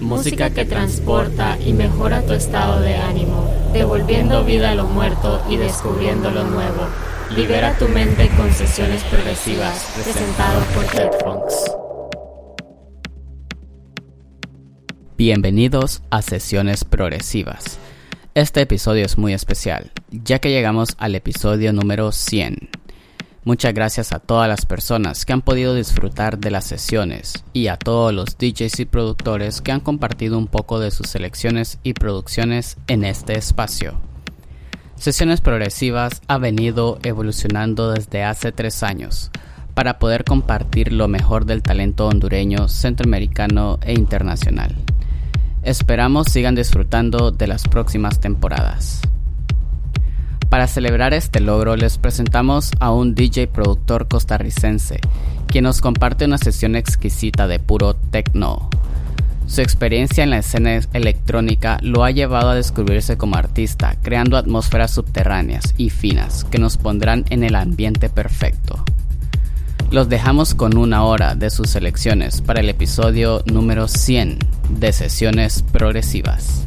música que transporta y mejora tu estado de ánimo, devolviendo vida a lo muerto y descubriendo lo nuevo. Libera tu mente con sesiones progresivas, presentado por Funks. Bienvenidos a Sesiones Progresivas. Este episodio es muy especial, ya que llegamos al episodio número 100. Muchas gracias a todas las personas que han podido disfrutar de las sesiones y a todos los DJs y productores que han compartido un poco de sus selecciones y producciones en este espacio. Sesiones Progresivas ha venido evolucionando desde hace tres años para poder compartir lo mejor del talento hondureño, centroamericano e internacional. Esperamos sigan disfrutando de las próximas temporadas. Para celebrar este logro les presentamos a un DJ productor costarricense, quien nos comparte una sesión exquisita de puro techno. Su experiencia en la escena electrónica lo ha llevado a descubrirse como artista, creando atmósferas subterráneas y finas que nos pondrán en el ambiente perfecto. Los dejamos con una hora de sus selecciones para el episodio número 100 de Sesiones Progresivas.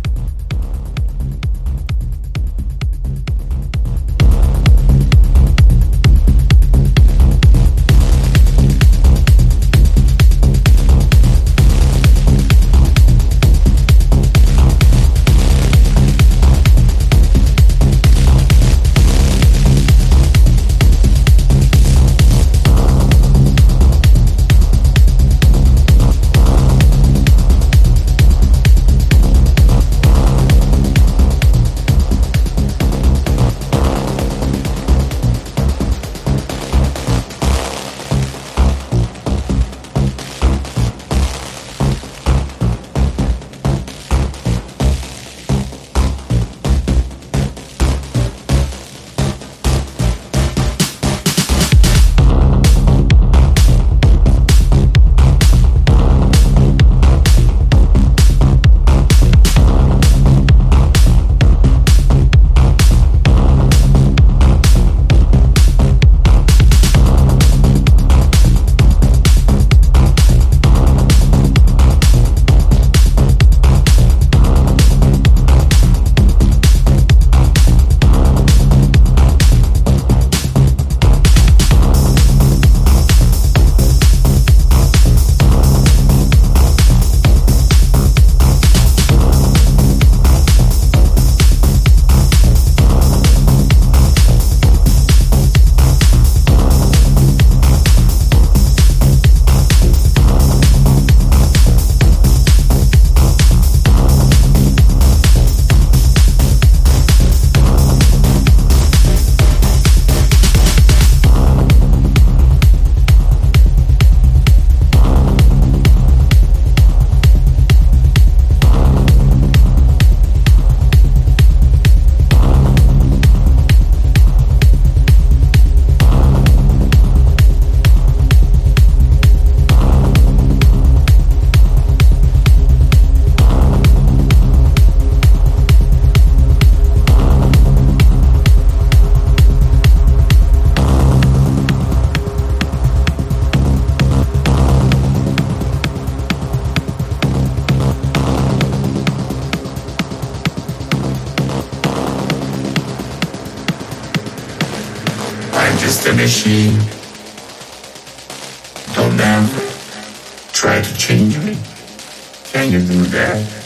Try to change me. Can you do that?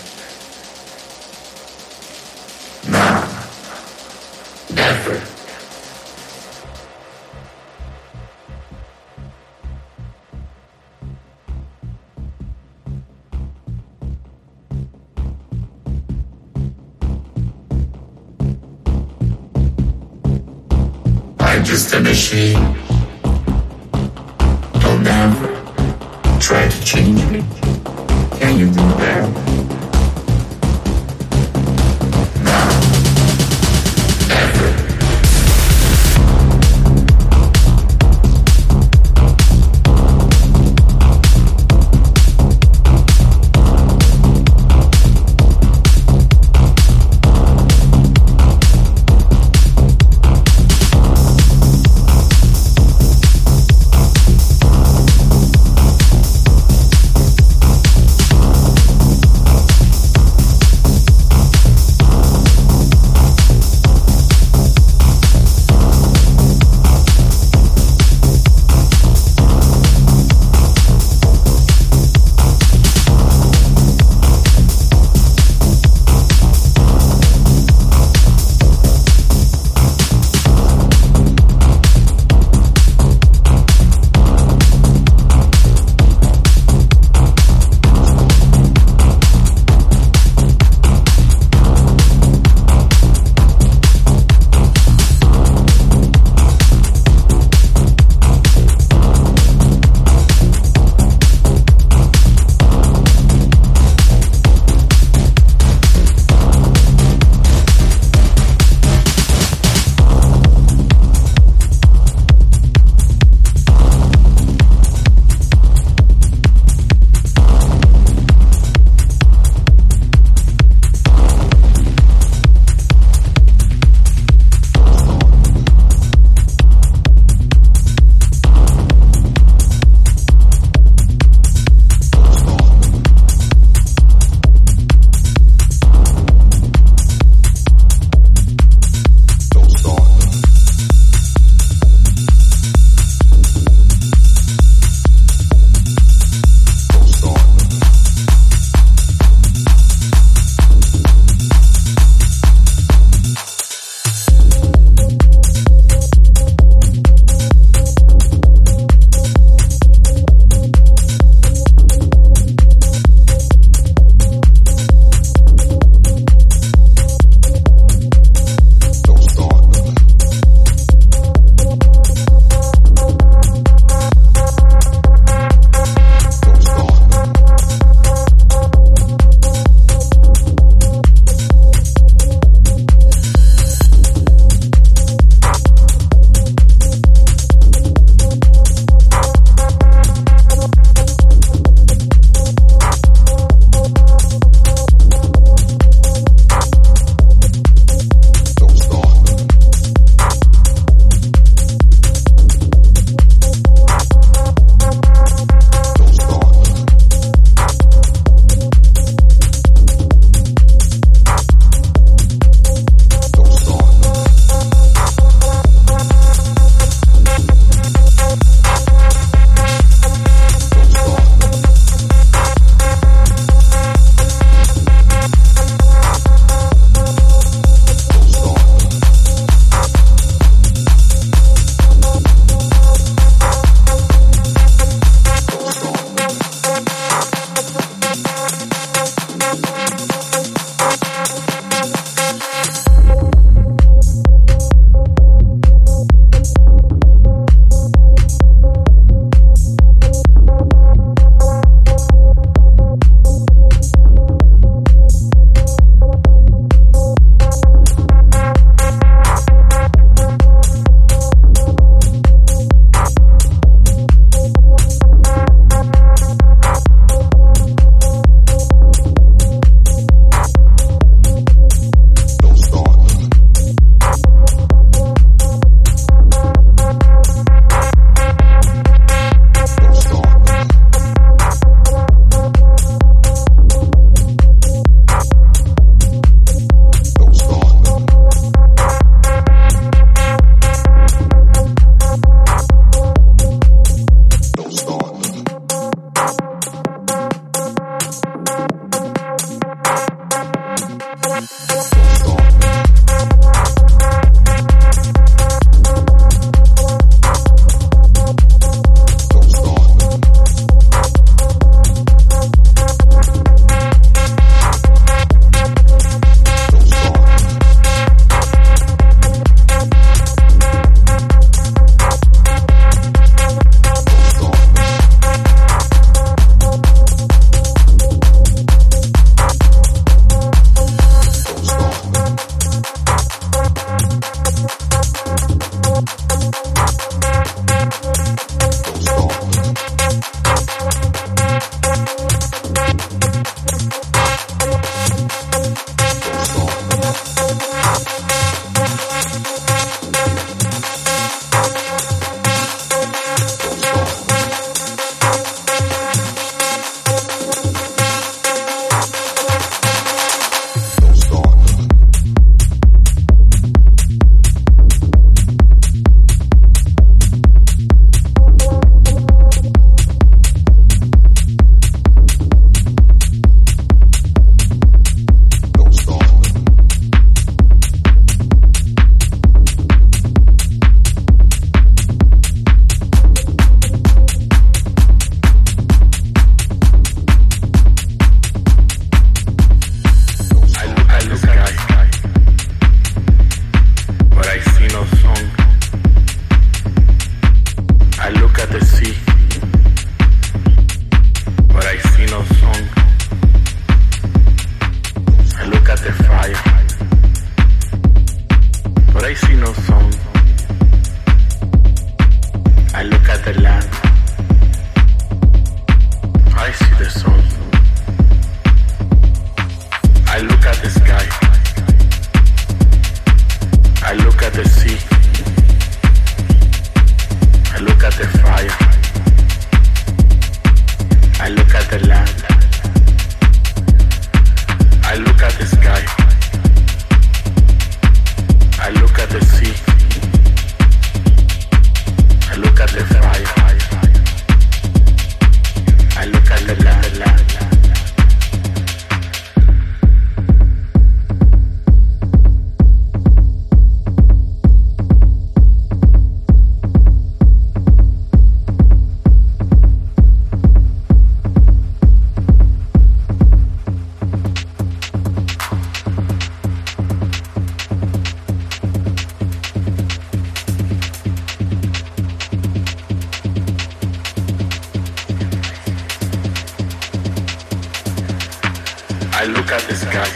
I look at the sky,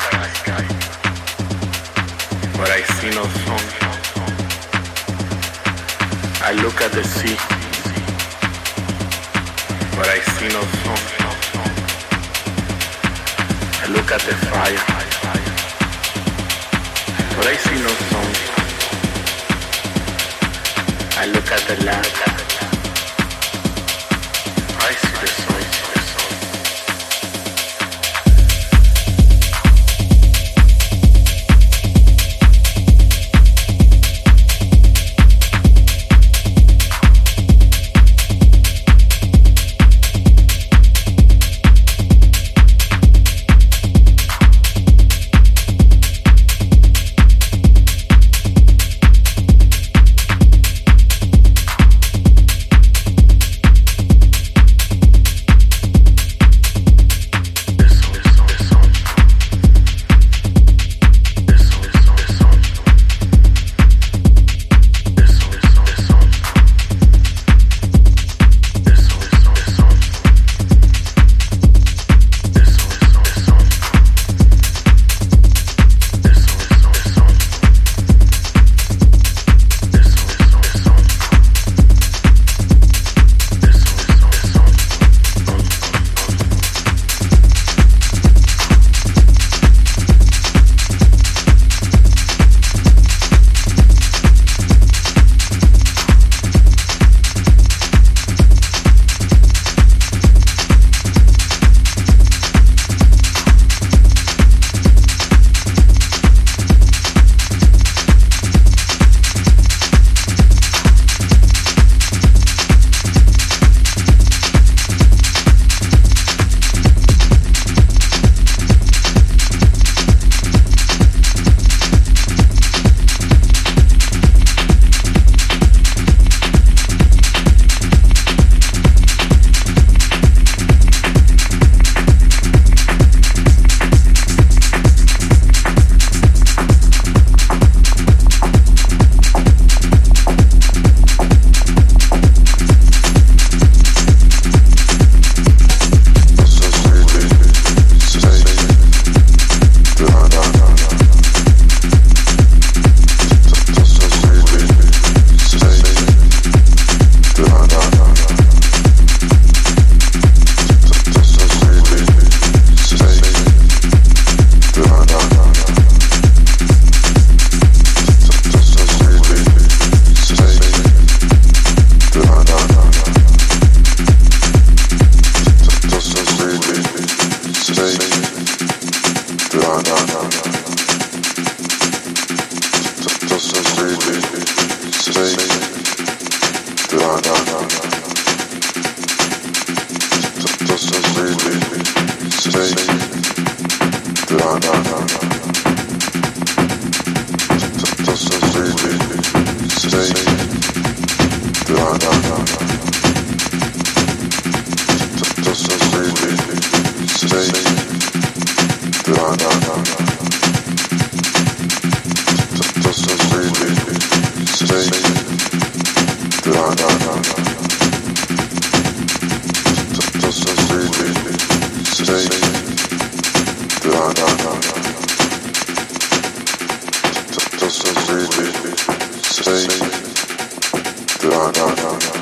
but I see no sun. I look at the sea, but I see no sun. I look at the fire, but I see no sun. I look at the land. não, não, não.